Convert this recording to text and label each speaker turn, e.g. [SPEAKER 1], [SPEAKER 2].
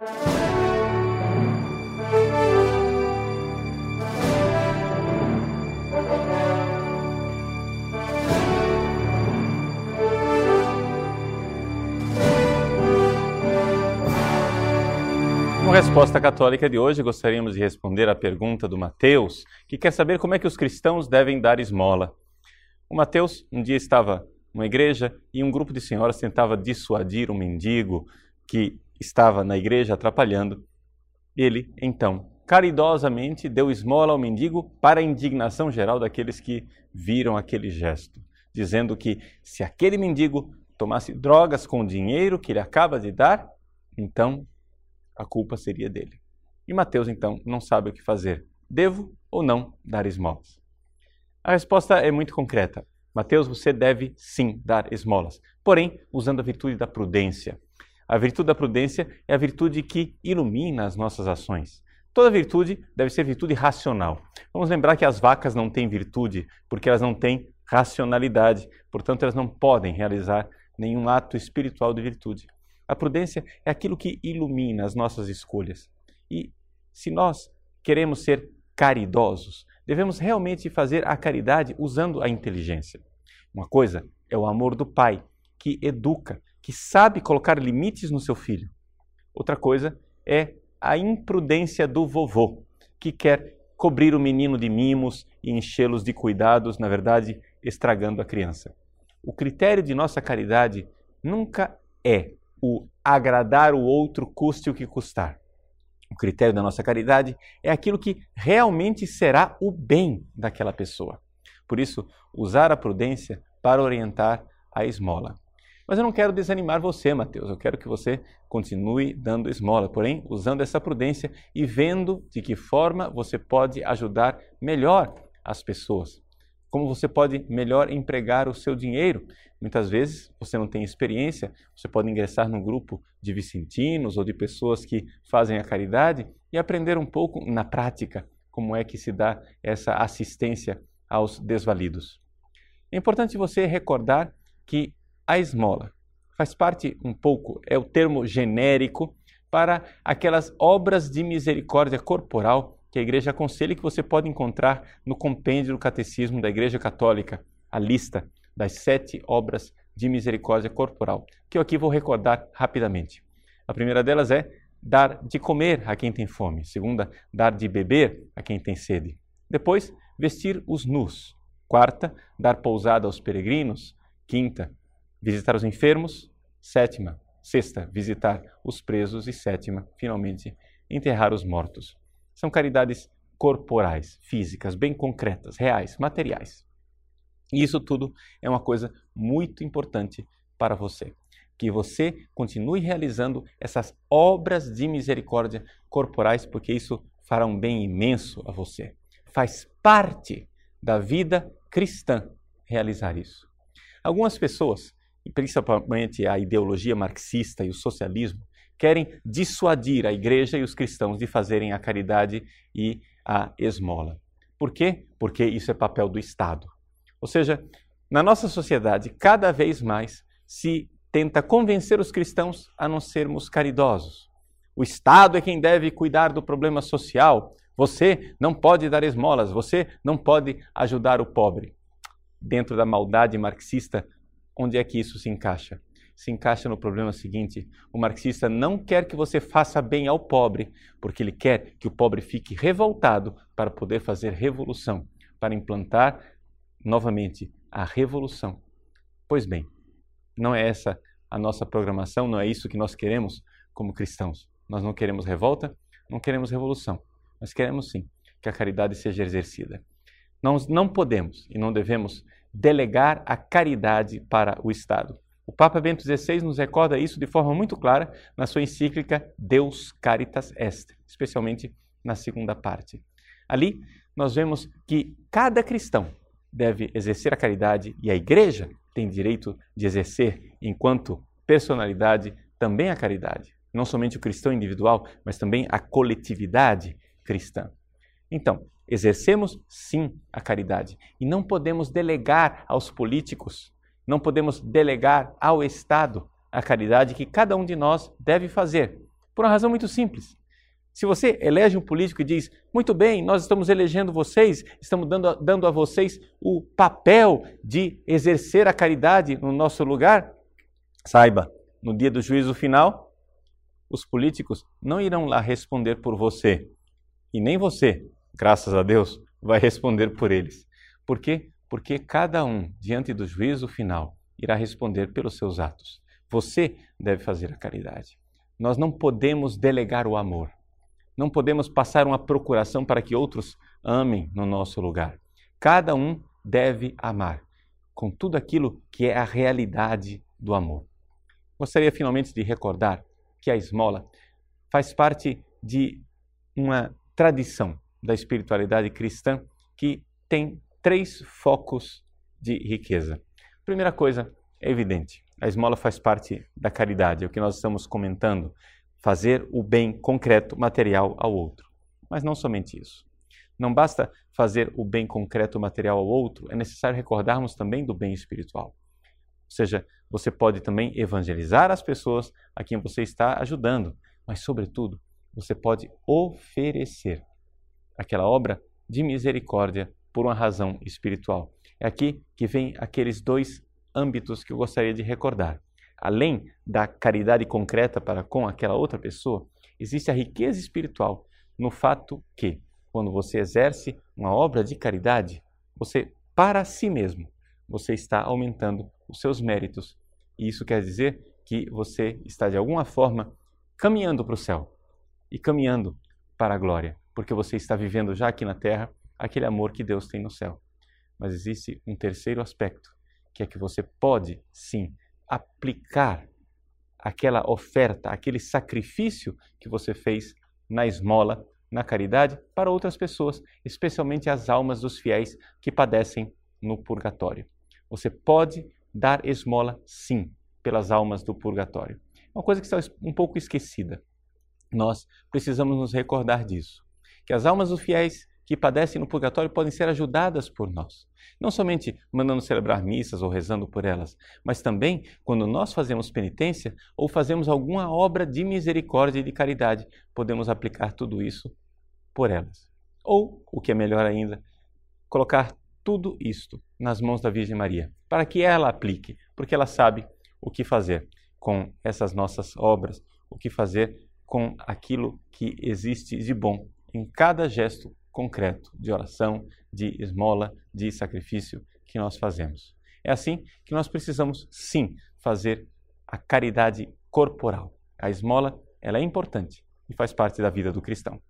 [SPEAKER 1] Como resposta católica de hoje, gostaríamos de responder à pergunta do Mateus, que quer saber como é que os cristãos devem dar esmola. O Mateus um dia estava numa igreja e um grupo de senhoras tentava dissuadir um mendigo que estava na igreja atrapalhando. Ele, então, caridosamente deu esmola ao mendigo para a indignação geral daqueles que viram aquele gesto, dizendo que se aquele mendigo tomasse drogas com o dinheiro que ele acaba de dar, então a culpa seria dele. E Mateus, então, não sabe o que fazer. Devo ou não dar esmolas? A resposta é muito concreta. Mateus, você deve sim dar esmolas, porém usando a virtude da prudência. A virtude da prudência é a virtude que ilumina as nossas ações. Toda virtude deve ser virtude racional. Vamos lembrar que as vacas não têm virtude porque elas não têm racionalidade, portanto, elas não podem realizar nenhum ato espiritual de virtude. A prudência é aquilo que ilumina as nossas escolhas. E se nós queremos ser caridosos, devemos realmente fazer a caridade usando a inteligência. Uma coisa é o amor do pai, que educa, que sabe colocar limites no seu filho. Outra coisa é a imprudência do vovô, que quer cobrir o menino de mimos e enchê-los de cuidados, na verdade, estragando a criança. O critério de nossa caridade nunca é o agradar o outro, custe o que custar. O critério da nossa caridade é aquilo que realmente será o bem daquela pessoa. Por isso, usar a prudência para orientar a esmola. Mas eu não quero desanimar você, Mateus. Eu quero que você continue dando esmola, porém usando essa prudência e vendo de que forma você pode ajudar melhor as pessoas como você pode melhor empregar o seu dinheiro. Muitas vezes você não tem experiência, você pode ingressar num grupo de vicentinos ou de pessoas que fazem a caridade e aprender um pouco na prática como é que se dá essa assistência aos desvalidos. É importante você recordar que a esmola faz parte um pouco, é o termo genérico para aquelas obras de misericórdia corporal que a igreja aconselha que você pode encontrar no compêndio do Catecismo da Igreja Católica, a lista das sete obras de misericórdia corporal, que eu aqui vou recordar rapidamente. A primeira delas é dar de comer a quem tem fome. Segunda, dar de beber a quem tem sede. Depois, vestir os nus. Quarta, dar pousada aos peregrinos. Quinta, visitar os enfermos. Sétima, sexta, visitar os presos. E sétima, finalmente, enterrar os mortos. São caridades corporais, físicas, bem concretas, reais, materiais. E isso tudo é uma coisa muito importante para você. Que você continue realizando essas obras de misericórdia corporais, porque isso fará um bem imenso a você. Faz parte da vida cristã realizar isso. Algumas pessoas, e principalmente a ideologia marxista e o socialismo, querem dissuadir a igreja e os cristãos de fazerem a caridade e a esmola. Por quê? Porque isso é papel do Estado. Ou seja, na nossa sociedade, cada vez mais se tenta convencer os cristãos a não sermos caridosos. O Estado é quem deve cuidar do problema social. Você não pode dar esmolas, você não pode ajudar o pobre. Dentro da maldade marxista, onde é que isso se encaixa? se encaixa no problema seguinte: o marxista não quer que você faça bem ao pobre, porque ele quer que o pobre fique revoltado para poder fazer revolução, para implantar novamente a revolução. Pois bem, não é essa a nossa programação, não é isso que nós queremos como cristãos. Nós não queremos revolta, não queremos revolução, mas queremos sim que a caridade seja exercida. Nós não podemos e não devemos delegar a caridade para o Estado. O Papa Bento XVI nos recorda isso de forma muito clara na sua encíclica Deus Caritas Est, especialmente na segunda parte. Ali nós vemos que cada cristão deve exercer a caridade e a igreja tem direito de exercer, enquanto personalidade, também a caridade. Não somente o cristão individual, mas também a coletividade cristã. Então, exercemos sim a caridade e não podemos delegar aos políticos não podemos delegar ao Estado a caridade que cada um de nós deve fazer, Por uma razão muito simples. Se você elege um político e diz, muito bem, nós estamos elegendo vocês, estamos dando a, dando a vocês o papel de exercer a caridade no nosso lugar, saiba, no dia do juízo final, os políticos não irão lá responder por você. E nem você, graças a Deus, vai responder por eles. Por quê? Porque cada um, diante do juízo final, irá responder pelos seus atos. Você deve fazer a caridade. Nós não podemos delegar o amor. Não podemos passar uma procuração para que outros amem no nosso lugar. Cada um deve amar com tudo aquilo que é a realidade do amor. Gostaria finalmente de recordar que a esmola faz parte de uma tradição da espiritualidade cristã que tem três focos de riqueza. Primeira coisa é evidente: a esmola faz parte da caridade, é o que nós estamos comentando, fazer o bem concreto, material ao outro. Mas não somente isso. Não basta fazer o bem concreto, material ao outro, é necessário recordarmos também do bem espiritual. Ou seja, você pode também evangelizar as pessoas a quem você está ajudando, mas, sobretudo, você pode oferecer aquela obra de misericórdia por uma razão espiritual. É aqui que vem aqueles dois âmbitos que eu gostaria de recordar. Além da caridade concreta para com aquela outra pessoa, existe a riqueza espiritual no fato que, quando você exerce uma obra de caridade, você, para si mesmo, você está aumentando os seus méritos. E isso quer dizer que você está, de alguma forma, caminhando para o céu e caminhando para a glória porque você está vivendo já aqui na terra aquele amor que Deus tem no céu. Mas existe um terceiro aspecto, que é que você pode, sim, aplicar aquela oferta, aquele sacrifício que você fez na esmola, na caridade, para outras pessoas, especialmente as almas dos fiéis que padecem no purgatório. Você pode dar esmola, sim, pelas almas do purgatório. Uma coisa que está um pouco esquecida. Nós precisamos nos recordar disso que as almas dos fiéis que padecem no purgatório podem ser ajudadas por nós. Não somente mandando celebrar missas ou rezando por elas, mas também quando nós fazemos penitência ou fazemos alguma obra de misericórdia e de caridade, podemos aplicar tudo isso por elas. Ou, o que é melhor ainda, colocar tudo isto nas mãos da Virgem Maria, para que ela aplique, porque ela sabe o que fazer com essas nossas obras, o que fazer com aquilo que existe de bom em cada gesto concreto de oração, de esmola, de sacrifício que nós fazemos. É assim que nós precisamos, sim, fazer a caridade corporal. A esmola, ela é importante e faz parte da vida do cristão.